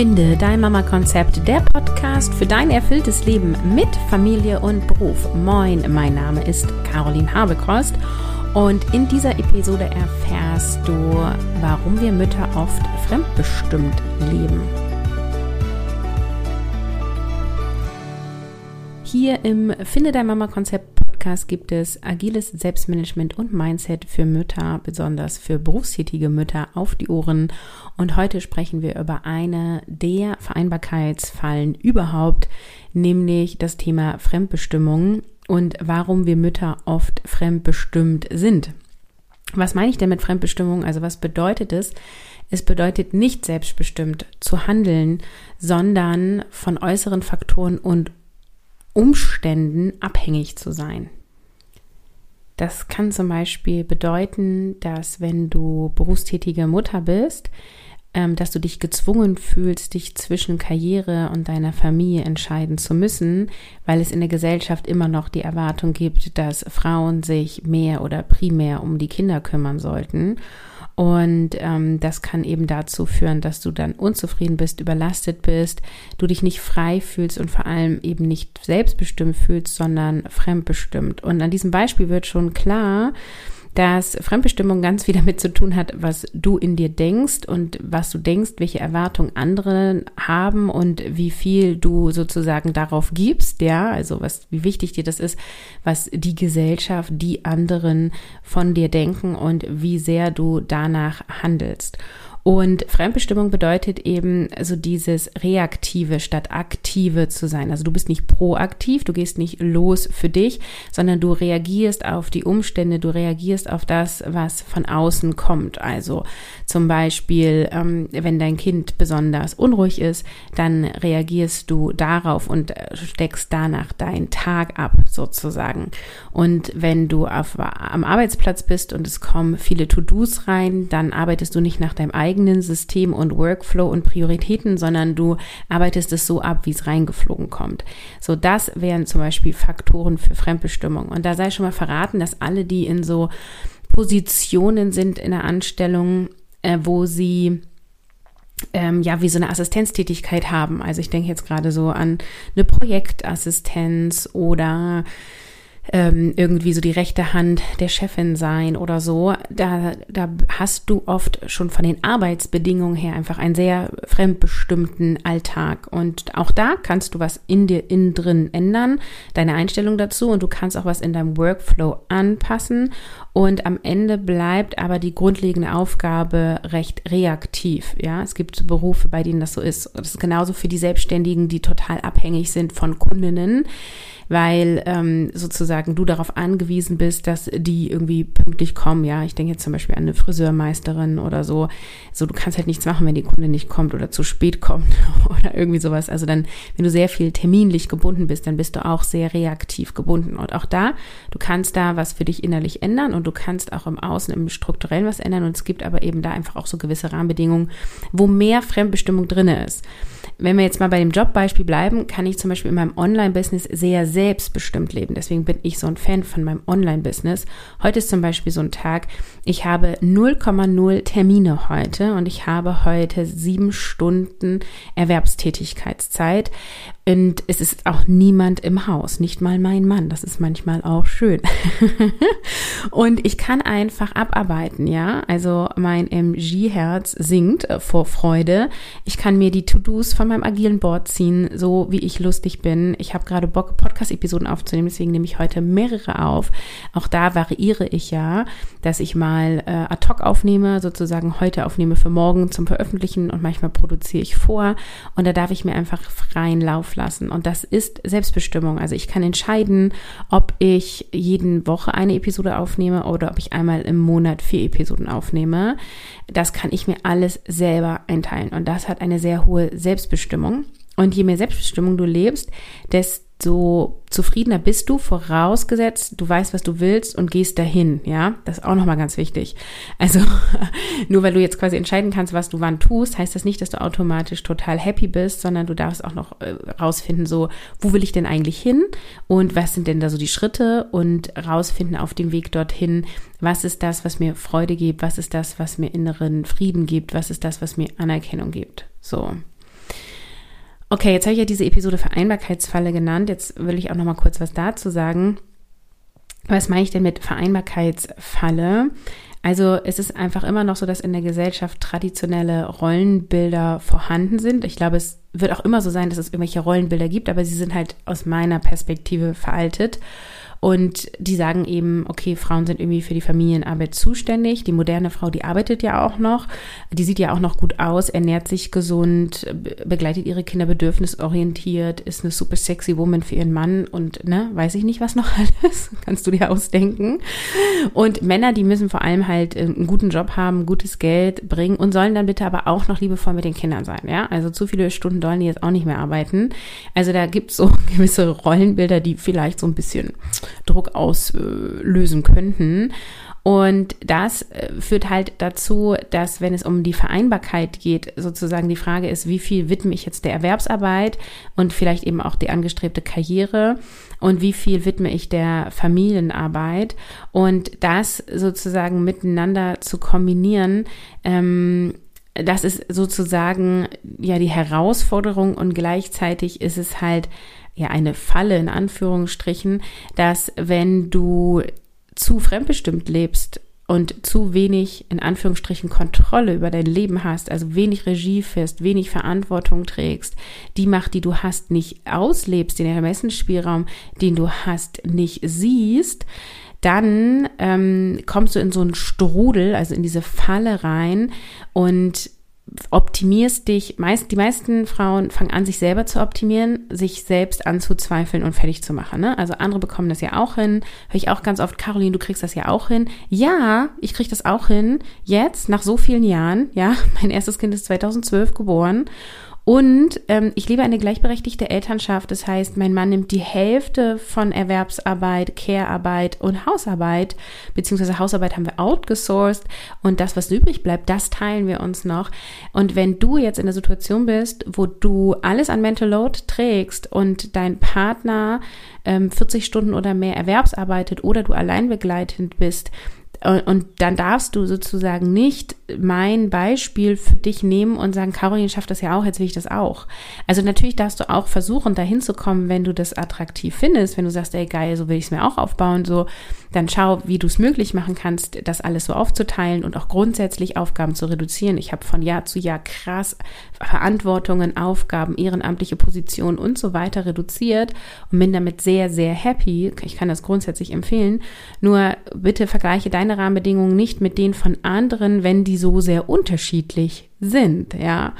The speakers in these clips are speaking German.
Finde dein Mama-Konzept, der Podcast für dein erfülltes Leben mit Familie und Beruf. Moin, mein Name ist Caroline Habekrost und in dieser Episode erfährst du, warum wir Mütter oft fremdbestimmt leben. Hier im Finde dein Mama-Konzept Podcast gibt es agiles Selbstmanagement und Mindset für Mütter, besonders für berufstätige Mütter auf die Ohren. Und heute sprechen wir über eine der Vereinbarkeitsfallen überhaupt, nämlich das Thema Fremdbestimmung und warum wir Mütter oft fremdbestimmt sind. Was meine ich denn mit Fremdbestimmung? Also was bedeutet es? Es bedeutet nicht selbstbestimmt zu handeln, sondern von äußeren Faktoren und Umständen abhängig zu sein. Das kann zum Beispiel bedeuten, dass wenn du berufstätige Mutter bist, ähm, dass du dich gezwungen fühlst, dich zwischen Karriere und deiner Familie entscheiden zu müssen, weil es in der Gesellschaft immer noch die Erwartung gibt, dass Frauen sich mehr oder primär um die Kinder kümmern sollten. Und ähm, das kann eben dazu führen, dass du dann unzufrieden bist, überlastet bist, du dich nicht frei fühlst und vor allem eben nicht selbstbestimmt fühlst, sondern fremdbestimmt. Und an diesem Beispiel wird schon klar, dass Fremdbestimmung ganz viel damit zu tun hat, was du in dir denkst und was du denkst, welche Erwartungen andere haben und wie viel du sozusagen darauf gibst, ja, also was, wie wichtig dir das ist, was die Gesellschaft, die anderen von dir denken und wie sehr du danach handelst. Und Fremdbestimmung bedeutet eben so dieses Reaktive statt Aktive zu sein. Also du bist nicht proaktiv, du gehst nicht los für dich, sondern du reagierst auf die Umstände, du reagierst auf das, was von außen kommt. Also zum Beispiel, ähm, wenn dein Kind besonders unruhig ist, dann reagierst du darauf und steckst danach deinen Tag ab, sozusagen. Und wenn du auf, am Arbeitsplatz bist und es kommen viele To-Dos rein, dann arbeitest du nicht nach deinem eigenen eigenen System und Workflow und Prioritäten, sondern du arbeitest es so ab, wie es reingeflogen kommt. So, das wären zum Beispiel Faktoren für Fremdbestimmung. Und da sei schon mal verraten, dass alle, die in so Positionen sind in der Anstellung, äh, wo sie ähm, ja, wie so eine Assistenztätigkeit haben. Also ich denke jetzt gerade so an eine Projektassistenz oder ähm, irgendwie so die rechte Hand der Chefin sein oder so, da, da hast du oft schon von den Arbeitsbedingungen her einfach einen sehr fremdbestimmten Alltag. Und auch da kannst du was in dir innen drin ändern, deine Einstellung dazu und du kannst auch was in deinem Workflow anpassen. Und am Ende bleibt aber die grundlegende Aufgabe recht reaktiv. Ja, es gibt Berufe, bei denen das so ist. Das ist genauso für die Selbstständigen, die total abhängig sind von Kundinnen weil ähm, sozusagen du darauf angewiesen bist, dass die irgendwie pünktlich kommen. Ja, ich denke jetzt zum Beispiel an eine Friseurmeisterin oder so. So, du kannst halt nichts machen, wenn die Kunde nicht kommt oder zu spät kommt oder irgendwie sowas. Also dann, wenn du sehr viel terminlich gebunden bist, dann bist du auch sehr reaktiv gebunden. Und auch da, du kannst da was für dich innerlich ändern und du kannst auch im Außen, im Strukturellen was ändern. Und es gibt aber eben da einfach auch so gewisse Rahmenbedingungen, wo mehr Fremdbestimmung drinne ist. Wenn wir jetzt mal bei dem Jobbeispiel bleiben, kann ich zum Beispiel in meinem Online-Business sehr selbstbestimmt leben. Deswegen bin ich so ein Fan von meinem Online-Business. Heute ist zum Beispiel so ein Tag, ich habe 0,0 Termine heute und ich habe heute sieben Stunden Erwerbstätigkeitszeit. Und es ist auch niemand im Haus, nicht mal mein Mann. Das ist manchmal auch schön. und ich kann einfach abarbeiten, ja. Also mein MG-Herz singt äh, vor Freude. Ich kann mir die To-Dos von meinem agilen Board ziehen, so wie ich lustig bin. Ich habe gerade Bock, Podcast-Episoden aufzunehmen, deswegen nehme ich heute mehrere auf. Auch da variiere ich ja, dass ich mal äh, ad hoc aufnehme, sozusagen heute aufnehme für morgen zum Veröffentlichen und manchmal produziere ich vor. Und da darf ich mir einfach freien Lauf lassen. Und das ist Selbstbestimmung. Also ich kann entscheiden, ob ich jeden Woche eine Episode aufnehme oder ob ich einmal im Monat vier Episoden aufnehme. Das kann ich mir alles selber einteilen. Und das hat eine sehr hohe Selbstbestimmung. Und je mehr Selbstbestimmung du lebst, desto so zufriedener bist du, vorausgesetzt, du weißt, was du willst und gehst dahin, ja? Das ist auch nochmal ganz wichtig. Also, nur weil du jetzt quasi entscheiden kannst, was du wann tust, heißt das nicht, dass du automatisch total happy bist, sondern du darfst auch noch äh, rausfinden, so, wo will ich denn eigentlich hin? Und was sind denn da so die Schritte? Und rausfinden auf dem Weg dorthin, was ist das, was mir Freude gibt? Was ist das, was mir inneren Frieden gibt? Was ist das, was mir Anerkennung gibt? So. Okay, jetzt habe ich ja diese Episode Vereinbarkeitsfalle genannt. Jetzt will ich auch noch mal kurz was dazu sagen. Was meine ich denn mit Vereinbarkeitsfalle? Also es ist einfach immer noch so, dass in der Gesellschaft traditionelle Rollenbilder vorhanden sind. Ich glaube, es wird auch immer so sein, dass es irgendwelche Rollenbilder gibt, aber sie sind halt aus meiner Perspektive veraltet. Und die sagen eben, okay, Frauen sind irgendwie für die Familienarbeit zuständig. Die moderne Frau, die arbeitet ja auch noch. Die sieht ja auch noch gut aus, ernährt sich gesund, begleitet ihre Kinder bedürfnisorientiert, ist eine super sexy Woman für ihren Mann und, ne, weiß ich nicht, was noch alles. Kannst du dir ausdenken. Und Männer, die müssen vor allem halt äh, einen guten Job haben, gutes Geld bringen und sollen dann bitte aber auch noch liebevoll mit den Kindern sein, ja. Also zu viele Stunden sollen die jetzt auch nicht mehr arbeiten. Also da gibt's so gewisse Rollenbilder, die vielleicht so ein bisschen Druck auslösen könnten. Und das äh, führt halt dazu, dass wenn es um die Vereinbarkeit geht, sozusagen die Frage ist, wie viel widme ich jetzt der Erwerbsarbeit und vielleicht eben auch die angestrebte Karriere und wie viel widme ich der Familienarbeit und das sozusagen miteinander zu kombinieren, ähm, das ist sozusagen ja die Herausforderung und gleichzeitig ist es halt ja eine Falle in Anführungsstrichen, dass wenn du zu fremdbestimmt lebst und zu wenig in Anführungsstrichen Kontrolle über dein Leben hast, also wenig Regie fährst, wenig Verantwortung trägst, die Macht, die du hast, nicht auslebst, den Ermessensspielraum, den du hast, nicht siehst, dann ähm, kommst du in so einen Strudel, also in diese Falle rein und optimierst dich, meist, die meisten Frauen fangen an, sich selber zu optimieren, sich selbst anzuzweifeln und fertig zu machen. Ne? Also andere bekommen das ja auch hin. Höre ich auch ganz oft, Caroline, du kriegst das ja auch hin. Ja, ich krieg das auch hin. Jetzt, nach so vielen Jahren, ja, mein erstes Kind ist 2012 geboren und ähm, ich lebe eine gleichberechtigte Elternschaft. Das heißt, mein Mann nimmt die Hälfte von Erwerbsarbeit, Care-Arbeit und Hausarbeit, beziehungsweise Hausarbeit haben wir outgesourced und das, was übrig bleibt, das teilen wir uns noch. Und wenn du jetzt in der Situation bist, wo du alles an Mental Load trägst und dein Partner ähm, 40 Stunden oder mehr Erwerbsarbeitet oder du allein begleitend bist, und dann darfst du sozusagen nicht mein Beispiel für dich nehmen und sagen, Caroline schafft das ja auch, jetzt will ich das auch. Also natürlich darfst du auch versuchen, dahin zu kommen, wenn du das attraktiv findest, wenn du sagst, ey geil, so will ich es mir auch aufbauen, so, dann schau, wie du es möglich machen kannst, das alles so aufzuteilen und auch grundsätzlich Aufgaben zu reduzieren. Ich habe von Jahr zu Jahr krass Verantwortungen, Aufgaben, ehrenamtliche Positionen und so weiter reduziert und bin damit sehr, sehr happy. Ich kann das grundsätzlich empfehlen. Nur bitte vergleiche deine Rahmenbedingungen nicht mit denen von anderen, wenn die so sehr unterschiedlich sind, ja.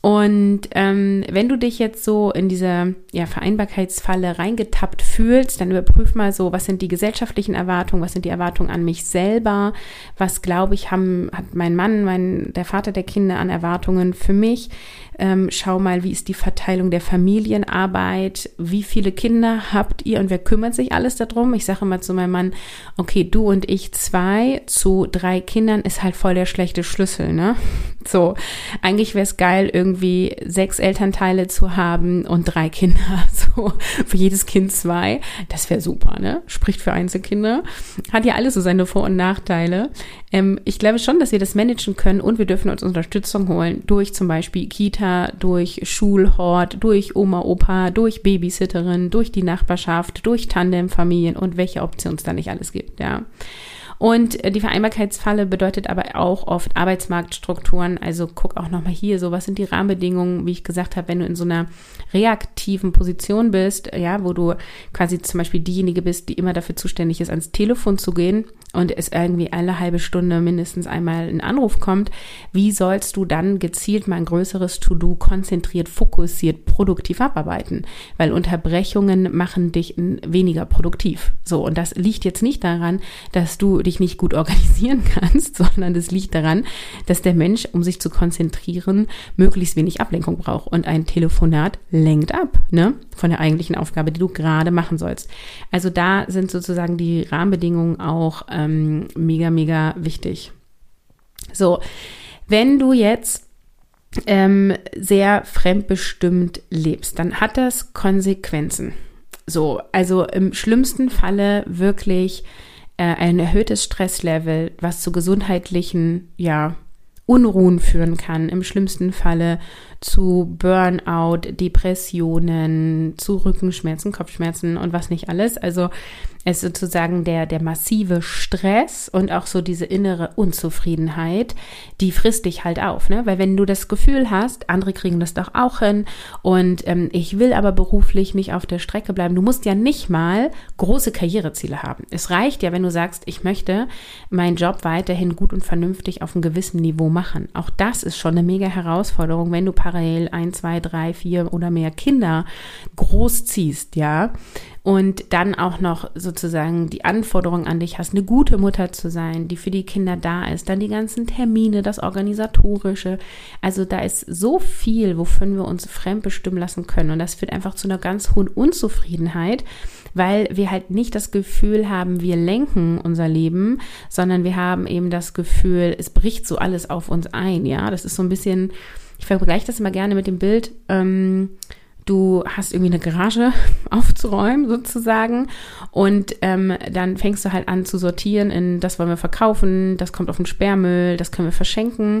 Und ähm, wenn du dich jetzt so in diese ja, Vereinbarkeitsfalle reingetappt fühlst, dann überprüf mal so, was sind die gesellschaftlichen Erwartungen, was sind die Erwartungen an mich selber, was glaube ich haben, hat mein Mann, mein, der Vater der Kinder an Erwartungen für mich, ähm, schau mal, wie ist die Verteilung der Familienarbeit, wie viele Kinder habt ihr und wer kümmert sich alles darum? Ich sage immer zu meinem Mann, okay, du und ich zwei zu drei Kindern ist halt voll der schlechte Schlüssel, ne? So, eigentlich wäre es geil, irgendwie sechs Elternteile zu haben und drei Kinder, so für jedes Kind zwei. Das wäre super, ne? Spricht für Einzelkinder. Hat ja alles so seine Vor- und Nachteile. Ähm, ich glaube schon, dass wir das managen können und wir dürfen uns Unterstützung holen durch zum Beispiel Kita, durch Schulhort, durch Oma, Opa, durch Babysitterin, durch die Nachbarschaft, durch Tandemfamilien und welche Optionen es da nicht alles gibt, ja. Und äh, die Vereinbarkeitsfalle bedeutet aber auch oft Arbeitsmarktstrukturen. Also guck auch nochmal hier, so was sind die Rahmenbedingungen, wie ich gesagt habe, wenn du in so einer reaktiven Position bist, ja, wo du quasi zum Beispiel diejenige bist, die immer dafür zuständig ist, ans Telefon zu gehen und es irgendwie alle halbe Stunde mindestens einmal ein Anruf kommt, wie sollst du dann gezielt mal ein größeres To-Do konzentriert, fokussiert, produktiv abarbeiten? Weil Unterbrechungen machen dich weniger produktiv. So, und das liegt jetzt nicht daran, dass du dich nicht gut organisieren kannst, sondern es liegt daran, dass der Mensch, um sich zu konzentrieren, möglichst wenig Ablenkung braucht. Und ein Telefonat lenkt ab, ne? Von der eigentlichen Aufgabe, die du gerade machen sollst. Also da sind sozusagen die Rahmenbedingungen auch ähm, mega, mega wichtig. So, wenn du jetzt ähm, sehr fremdbestimmt lebst, dann hat das Konsequenzen. So, also im schlimmsten Falle wirklich äh, ein erhöhtes Stresslevel, was zu gesundheitlichen, ja, Unruhen führen kann, im schlimmsten Falle zu Burnout, Depressionen, zu Rückenschmerzen, Kopfschmerzen und was nicht alles. Also es ist sozusagen der, der massive Stress und auch so diese innere Unzufriedenheit, die frisst dich halt auf, ne? Weil wenn du das Gefühl hast, andere kriegen das doch auch hin und ähm, ich will aber beruflich nicht auf der Strecke bleiben. Du musst ja nicht mal große Karriereziele haben. Es reicht ja, wenn du sagst, ich möchte meinen Job weiterhin gut und vernünftig auf einem gewissen Niveau machen. Auch das ist schon eine mega Herausforderung, wenn du parallel ein, zwei, drei, vier oder mehr Kinder großziehst, ja und dann auch noch sozusagen die Anforderung an dich hast, eine gute Mutter zu sein, die für die Kinder da ist, dann die ganzen Termine, das Organisatorische. Also da ist so viel, wovon wir uns fremdbestimmen lassen können. Und das führt einfach zu einer ganz hohen Unzufriedenheit, weil wir halt nicht das Gefühl haben, wir lenken unser Leben, sondern wir haben eben das Gefühl, es bricht so alles auf uns ein. Ja, das ist so ein bisschen, ich vergleiche das immer gerne mit dem Bild, ähm, du hast irgendwie eine Garage aufzuräumen sozusagen und ähm, dann fängst du halt an zu sortieren in das wollen wir verkaufen, das kommt auf den Sperrmüll, das können wir verschenken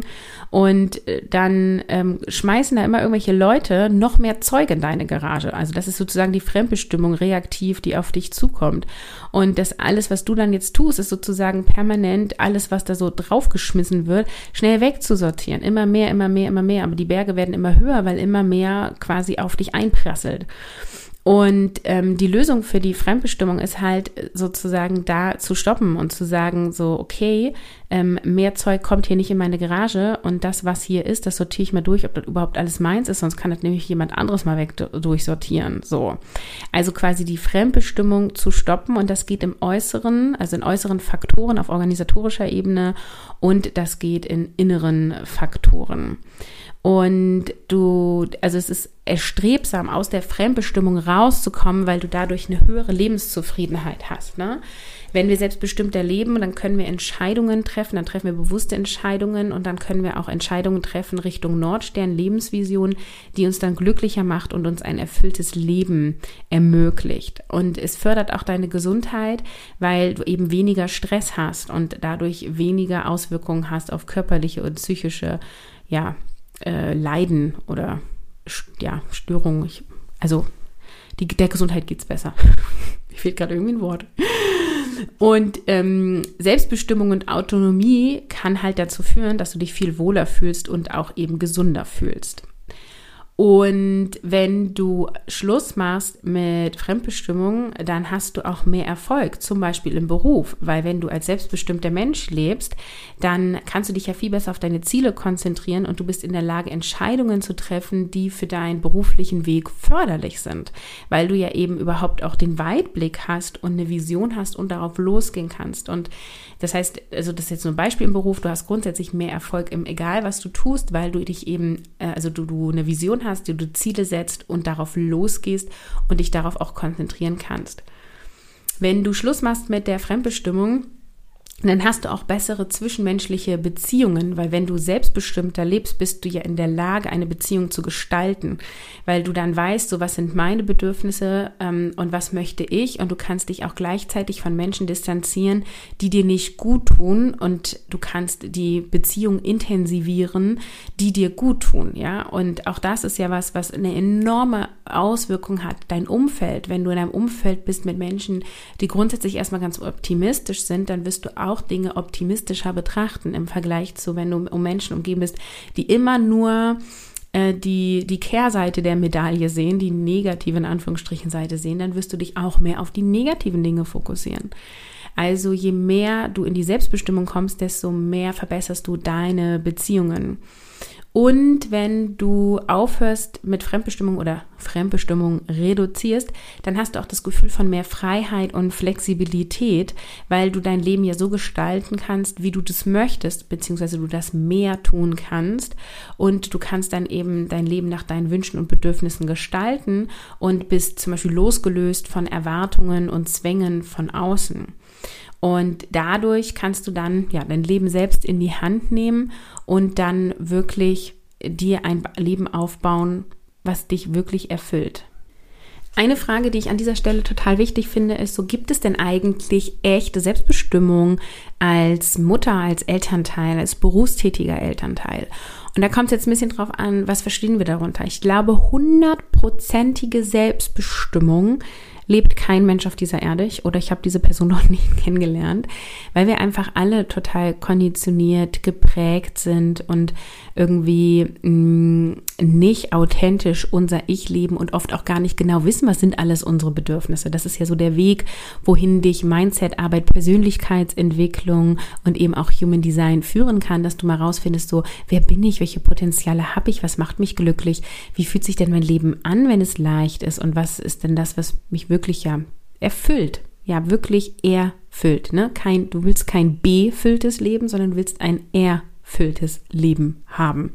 und äh, dann ähm, schmeißen da immer irgendwelche Leute noch mehr Zeug in deine Garage. Also das ist sozusagen die Fremdbestimmung reaktiv, die auf dich zukommt und das alles, was du dann jetzt tust, ist sozusagen permanent alles, was da so draufgeschmissen wird, schnell wegzusortieren. Immer mehr, immer mehr, immer mehr. Aber die Berge werden immer höher, weil immer mehr quasi auf dich einprasselt. Und ähm, die Lösung für die Fremdbestimmung ist halt sozusagen da zu stoppen und zu sagen, so, okay, ähm, mehr Zeug kommt hier nicht in meine Garage und das, was hier ist, das sortiere ich mal durch, ob das überhaupt alles meins ist, sonst kann das nämlich jemand anderes mal weg durchsortieren. So. Also quasi die Fremdbestimmung zu stoppen und das geht im Äußeren, also in äußeren Faktoren auf organisatorischer Ebene und das geht in inneren Faktoren. Und du, also es ist erstrebsam, aus der Fremdbestimmung rauszukommen, weil du dadurch eine höhere Lebenszufriedenheit hast. Ne? Wenn wir selbstbestimmter leben, dann können wir Entscheidungen treffen, dann treffen wir bewusste Entscheidungen und dann können wir auch Entscheidungen treffen Richtung Nordstern, Lebensvision, die uns dann glücklicher macht und uns ein erfülltes Leben ermöglicht. Und es fördert auch deine Gesundheit, weil du eben weniger Stress hast und dadurch weniger Auswirkungen hast auf körperliche und psychische, ja, äh, Leiden oder ja, Störungen. Ich, also die, der Gesundheit geht es besser. Mir fehlt gerade irgendwie ein Wort. Und ähm, Selbstbestimmung und Autonomie kann halt dazu führen, dass du dich viel wohler fühlst und auch eben gesunder fühlst. Und wenn du Schluss machst mit Fremdbestimmung, dann hast du auch mehr Erfolg, zum Beispiel im Beruf, weil wenn du als selbstbestimmter Mensch lebst, dann kannst du dich ja viel besser auf deine Ziele konzentrieren und du bist in der Lage, Entscheidungen zu treffen, die für deinen beruflichen Weg förderlich sind, weil du ja eben überhaupt auch den Weitblick hast und eine Vision hast und darauf losgehen kannst. Und das heißt, also das ist jetzt nur ein Beispiel im Beruf, du hast grundsätzlich mehr Erfolg im egal, was du tust, weil du dich eben, äh, also du, du eine Vision hast, dir du Ziele setzt und darauf losgehst und dich darauf auch konzentrieren kannst. Wenn du Schluss machst mit der Fremdbestimmung, dann hast du auch bessere zwischenmenschliche Beziehungen, weil wenn du selbstbestimmter lebst, bist du ja in der Lage, eine Beziehung zu gestalten, weil du dann weißt, so was sind meine Bedürfnisse ähm, und was möchte ich? Und du kannst dich auch gleichzeitig von Menschen distanzieren, die dir nicht gut tun und du kannst die Beziehung intensivieren, die dir gut tun, ja? Und auch das ist ja was, was eine enorme Auswirkung hat, dein Umfeld, wenn du in einem Umfeld bist mit Menschen, die grundsätzlich erstmal ganz optimistisch sind, dann wirst du auch Dinge optimistischer betrachten im Vergleich zu, wenn du um Menschen umgeben bist, die immer nur äh, die, die Kehrseite der Medaille sehen, die negative in Anführungsstrichen Seite sehen, dann wirst du dich auch mehr auf die negativen Dinge fokussieren. Also je mehr du in die Selbstbestimmung kommst, desto mehr verbesserst du deine Beziehungen. Und wenn du aufhörst mit Fremdbestimmung oder Fremdbestimmung reduzierst, dann hast du auch das Gefühl von mehr Freiheit und Flexibilität, weil du dein Leben ja so gestalten kannst, wie du das möchtest, beziehungsweise du das mehr tun kannst. Und du kannst dann eben dein Leben nach deinen Wünschen und Bedürfnissen gestalten und bist zum Beispiel losgelöst von Erwartungen und Zwängen von außen. Und dadurch kannst du dann ja dein Leben selbst in die Hand nehmen und dann wirklich dir ein Leben aufbauen, was dich wirklich erfüllt. Eine Frage, die ich an dieser Stelle total wichtig finde, ist so, gibt es denn eigentlich echte Selbstbestimmung als Mutter, als Elternteil, als berufstätiger Elternteil? Und da kommt es jetzt ein bisschen drauf an, was verstehen wir darunter? Ich glaube, hundertprozentige Selbstbestimmung lebt kein Mensch auf dieser Erde. Oder ich habe diese Person noch nicht kennengelernt, weil wir einfach alle total konditioniert, geprägt sind und irgendwie mh, mm, nicht authentisch unser Ich leben und oft auch gar nicht genau wissen, was sind alles unsere Bedürfnisse. Das ist ja so der Weg, wohin dich Mindset-Arbeit, Persönlichkeitsentwicklung und eben auch Human Design führen kann, dass du mal rausfindest, so, wer bin ich, welche Potenziale habe ich, was macht mich glücklich, wie fühlt sich denn mein Leben an, wenn es leicht ist? Und was ist denn das, was mich wirklich ja erfüllt, ja wirklich erfüllt, ne? Kein, du willst kein befülltes Leben, sondern willst ein erfülltes Leben haben.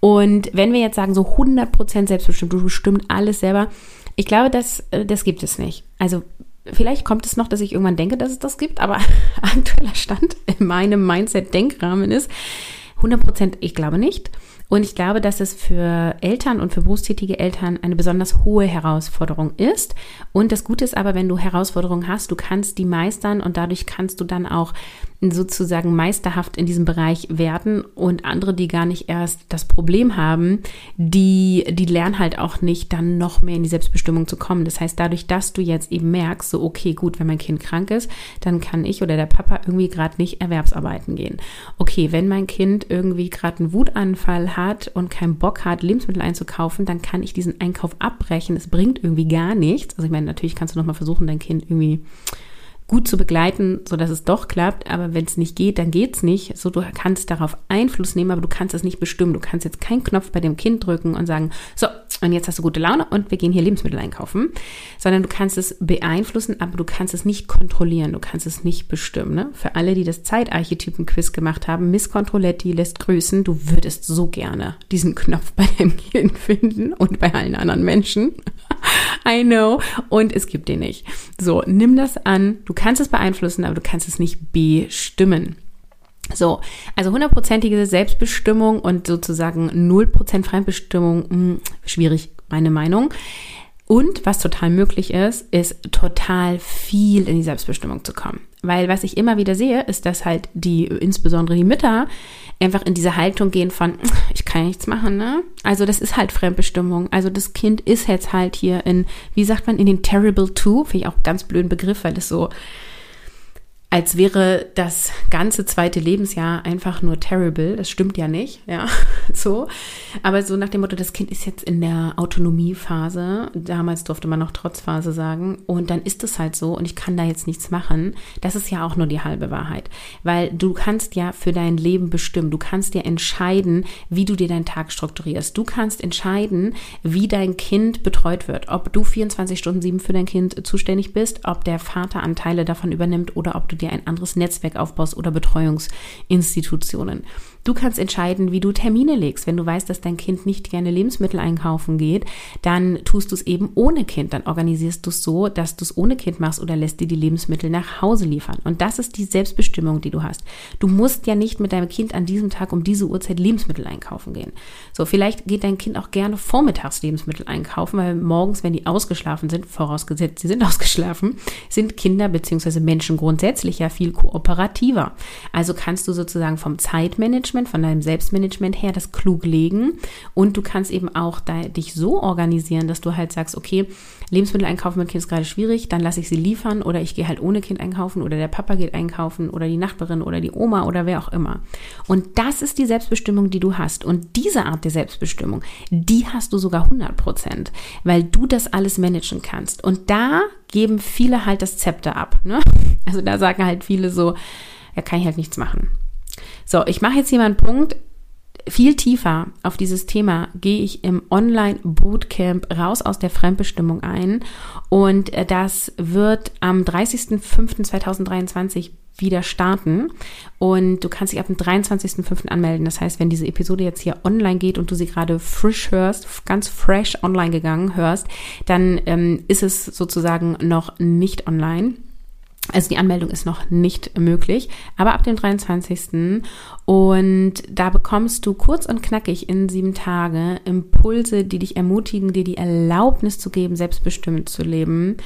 Und wenn wir jetzt sagen, so 100% selbstbestimmt, du bestimmst alles selber, ich glaube, das, äh, das gibt es nicht. Also vielleicht kommt es noch, dass ich irgendwann denke, dass es das gibt, aber aktueller Stand in meinem Mindset-Denkrahmen ist 100%, ich glaube nicht. Und ich glaube, dass es für Eltern und für berufstätige Eltern eine besonders hohe Herausforderung ist. Und das Gute ist aber, wenn du Herausforderungen hast, du kannst die meistern und dadurch kannst du dann auch sozusagen meisterhaft in diesem Bereich werden und andere, die gar nicht erst das Problem haben, die, die lernen halt auch nicht, dann noch mehr in die Selbstbestimmung zu kommen. Das heißt, dadurch, dass du jetzt eben merkst, so, okay, gut, wenn mein Kind krank ist, dann kann ich oder der Papa irgendwie gerade nicht Erwerbsarbeiten gehen. Okay, wenn mein Kind irgendwie gerade einen Wutanfall hat und keinen Bock hat, Lebensmittel einzukaufen, dann kann ich diesen Einkauf abbrechen. Es bringt irgendwie gar nichts. Also ich meine, natürlich kannst du nochmal versuchen, dein Kind irgendwie gut zu begleiten, so dass es doch klappt. Aber wenn es nicht geht, dann geht's nicht. So, du kannst darauf Einfluss nehmen, aber du kannst es nicht bestimmen. Du kannst jetzt keinen Knopf bei dem Kind drücken und sagen, so, und jetzt hast du gute Laune und wir gehen hier Lebensmittel einkaufen, sondern du kannst es beeinflussen, aber du kannst es nicht kontrollieren, du kannst es nicht bestimmen. Ne? Für alle, die das Zeitarchetypen-Quiz gemacht haben, Miss Controletti lässt grüßen, du würdest so gerne diesen Knopf bei deinem Kind finden und bei allen anderen Menschen. I know. Und es gibt den nicht. So, nimm das an. Du kannst es beeinflussen, aber du kannst es nicht bestimmen. So, also hundertprozentige Selbstbestimmung und sozusagen null Prozent Fremdbestimmung, mh, hm, schwierig, meine Meinung. Und was total möglich ist, ist total viel in die Selbstbestimmung zu kommen. Weil was ich immer wieder sehe, ist, dass halt die, insbesondere die Mütter, einfach in diese Haltung gehen von, ich kann nichts machen, ne? Also das ist halt Fremdbestimmung. Also das Kind ist jetzt halt hier in, wie sagt man, in den Terrible Two, finde ich auch ganz blöden Begriff, weil das so, als wäre das ganze zweite Lebensjahr einfach nur terrible. Das stimmt ja nicht, ja, so. Aber so nach dem Motto, das Kind ist jetzt in der Autonomiephase. Damals durfte man noch Trotzphase sagen. Und dann ist es halt so und ich kann da jetzt nichts machen. Das ist ja auch nur die halbe Wahrheit. Weil du kannst ja für dein Leben bestimmen. Du kannst dir entscheiden, wie du dir deinen Tag strukturierst. Du kannst entscheiden, wie dein Kind betreut wird. Ob du 24 Stunden sieben für dein Kind zuständig bist, ob der Vater Anteile davon übernimmt oder ob du dir ein anderes Netzwerk aufbaust oder Betreuungsinstitutionen. Du kannst entscheiden, wie du Termine legst. Wenn du weißt, dass dein Kind nicht gerne Lebensmittel einkaufen geht, dann tust du es eben ohne Kind. Dann organisierst du es so, dass du es ohne Kind machst oder lässt dir die Lebensmittel nach Hause liefern. Und das ist die Selbstbestimmung, die du hast. Du musst ja nicht mit deinem Kind an diesem Tag um diese Uhrzeit Lebensmittel einkaufen gehen. So, vielleicht geht dein Kind auch gerne vormittags Lebensmittel einkaufen, weil morgens, wenn die ausgeschlafen sind, vorausgesetzt, sie sind ausgeschlafen, sind Kinder bzw. Menschen grundsätzlich ja viel kooperativer. Also kannst du sozusagen vom Zeitmanagement Management, von deinem Selbstmanagement her das klug legen. Und du kannst eben auch da, dich so organisieren, dass du halt sagst, okay, Lebensmittel einkaufen mit Kind ist gerade schwierig, dann lasse ich sie liefern oder ich gehe halt ohne Kind einkaufen oder der Papa geht einkaufen oder die Nachbarin oder die Oma oder wer auch immer. Und das ist die Selbstbestimmung, die du hast. Und diese Art der Selbstbestimmung, die hast du sogar 100 Prozent, weil du das alles managen kannst. Und da geben viele halt das Zepter ab. Ne? Also da sagen halt viele so, ja, kann ich halt nichts machen. So, ich mache jetzt hier mal einen Punkt. Viel tiefer auf dieses Thema gehe ich im Online-Bootcamp raus aus der Fremdbestimmung ein. Und äh, das wird am 30.05.2023 wieder starten. Und du kannst dich ab dem 23.05. anmelden. Das heißt, wenn diese Episode jetzt hier online geht und du sie gerade frisch hörst, ganz fresh online gegangen hörst, dann ähm, ist es sozusagen noch nicht online. Also die Anmeldung ist noch nicht möglich, aber ab dem 23. Und da bekommst du kurz und knackig in sieben Tage Impulse, die dich ermutigen, dir die Erlaubnis zu geben, selbstbestimmt zu leben.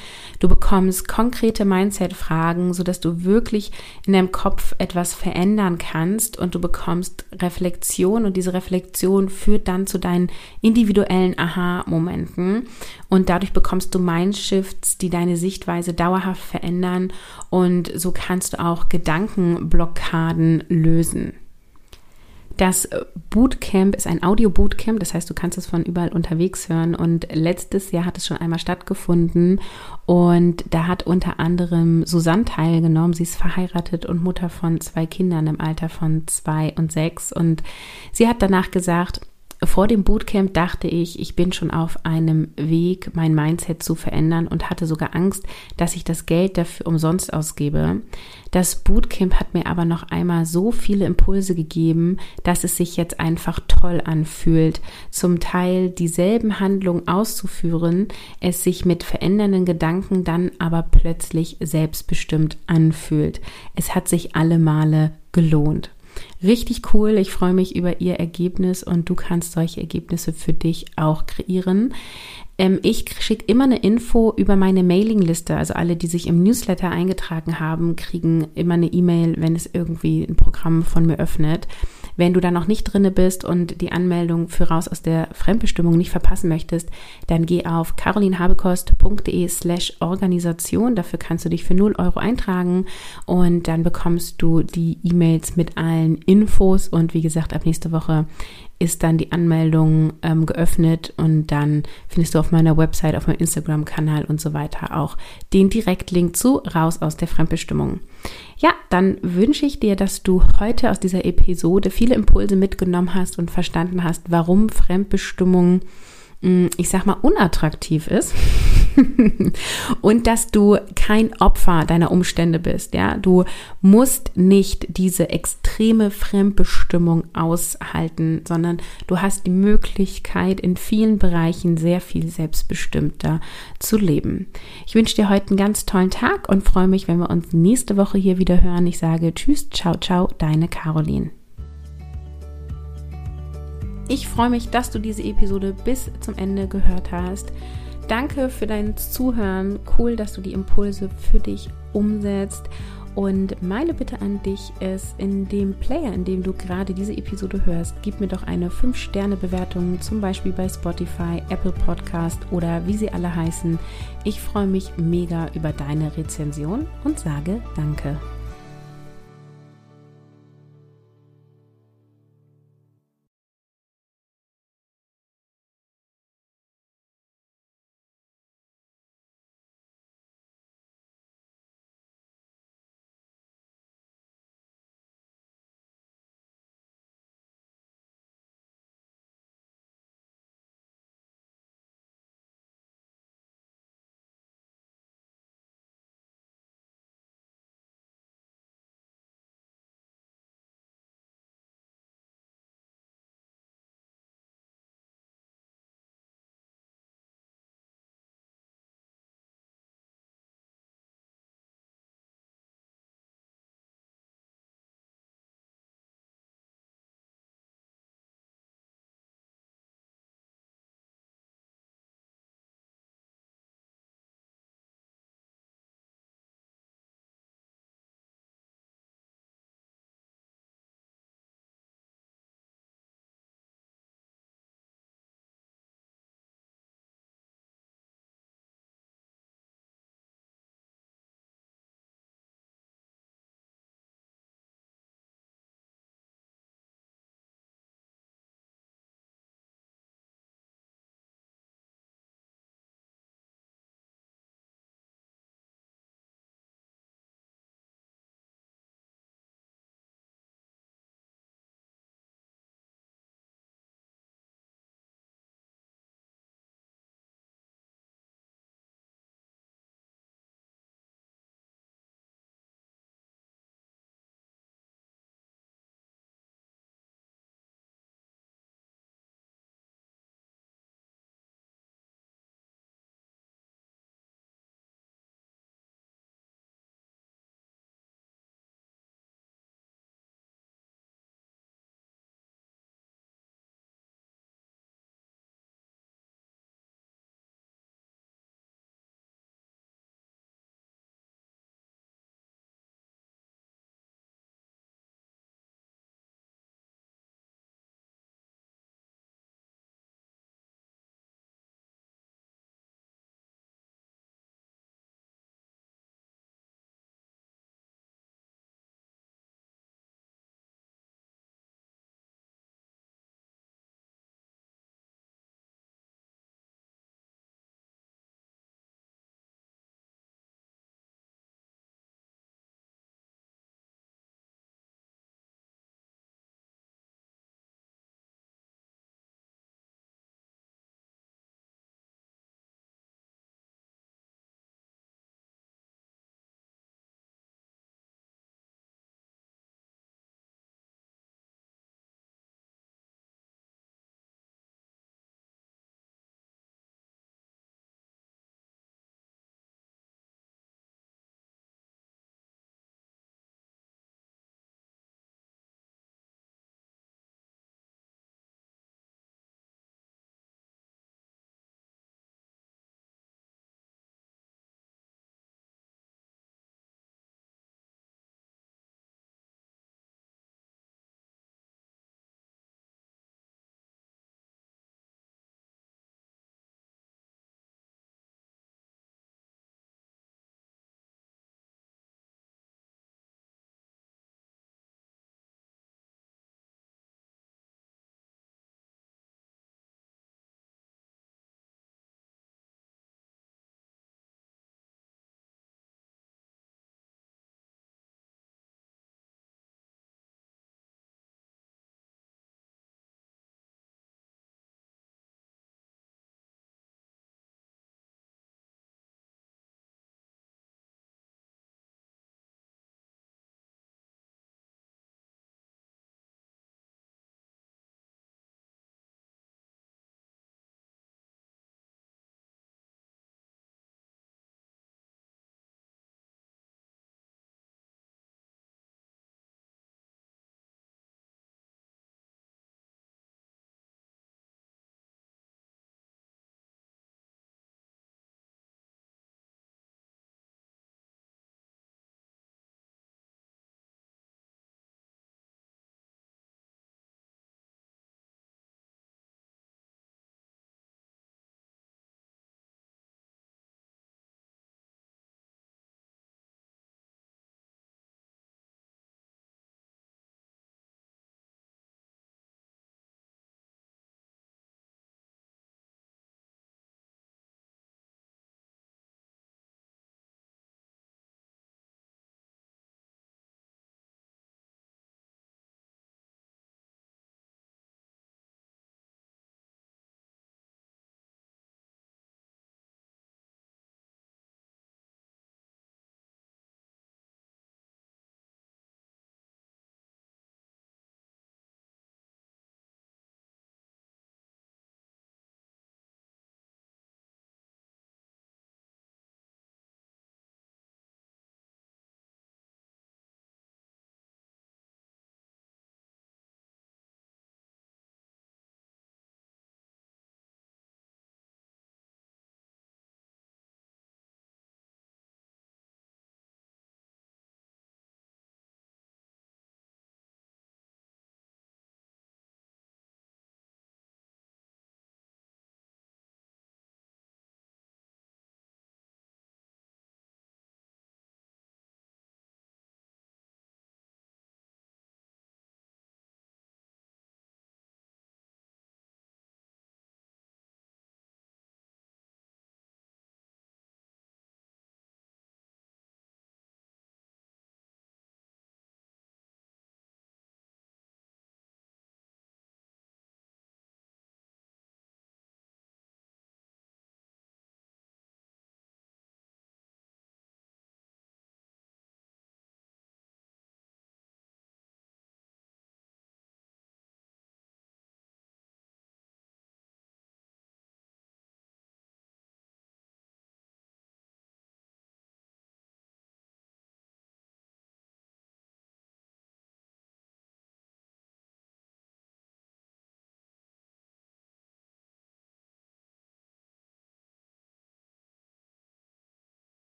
Du bekommst konkrete Mindset-Fragen, sodass du wirklich in deinem Kopf etwas verändern kannst und du bekommst Reflexion und diese Reflexion führt dann zu deinen individuellen Aha-Momenten und dadurch bekommst du Mindshifts, die deine Sichtweise dauerhaft verändern und so kannst du auch Gedankenblockaden lösen. Das Bootcamp ist ein Audio-Bootcamp, das heißt, du kannst es von überall unterwegs hören. Und letztes Jahr hat es schon einmal stattgefunden und da hat unter anderem Susanne teilgenommen. Sie ist verheiratet und Mutter von zwei Kindern im Alter von zwei und sechs. Und sie hat danach gesagt, vor dem Bootcamp dachte ich, ich bin schon auf einem Weg, mein Mindset zu verändern und hatte sogar Angst, dass ich das Geld dafür umsonst ausgebe. Das Bootcamp hat mir aber noch einmal so viele Impulse gegeben, dass es sich jetzt einfach toll anfühlt, zum Teil dieselben Handlungen auszuführen, es sich mit verändernden Gedanken dann aber plötzlich selbstbestimmt anfühlt. Es hat sich alle Male gelohnt. Richtig cool. Ich freue mich über Ihr Ergebnis und du kannst solche Ergebnisse für dich auch kreieren. Ähm, ich schicke immer eine Info über meine Mailingliste. Also alle, die sich im Newsletter eingetragen haben, kriegen immer eine E-Mail, wenn es irgendwie ein Programm von mir öffnet. Wenn du da noch nicht drinne bist und die Anmeldung für raus aus der Fremdbestimmung nicht verpassen möchtest, dann geh auf carolinhabekost.de slash Organisation. Dafür kannst du dich für 0 Euro eintragen und dann bekommst du die E-Mails mit allen Infos und wie gesagt, ab nächste Woche ist dann die Anmeldung ähm, geöffnet und dann findest du auf meiner Website, auf meinem Instagram-Kanal und so weiter auch den Direktlink zu raus aus der Fremdbestimmung. Ja, dann wünsche ich dir, dass du heute aus dieser Episode viele Impulse mitgenommen hast und verstanden hast, warum Fremdbestimmung Mm, ich sag mal, unattraktiv ist und dass du kein Opfer deiner Umstände bist, ja. Du musst nicht diese extreme Fremdbestimmung aushalten, sondern du hast die Möglichkeit, in vielen Bereichen sehr viel selbstbestimmter zu leben. Ich wünsche dir heute einen ganz tollen Tag und freue mich, wenn wir uns nächste Woche hier wieder hören. Ich sage Tschüss, ciao, ciao, deine Caroline. Ich freue mich, dass du diese Episode bis zum Ende gehört hast. Danke für dein Zuhören. Cool, dass du die Impulse für dich umsetzt. Und meine Bitte an dich ist, in dem Player, in dem du gerade diese Episode hörst, gib mir doch eine 5-Sterne-Bewertung, zum Beispiel bei Spotify, Apple Podcast oder wie sie alle heißen. Ich freue mich mega über deine Rezension und sage Danke.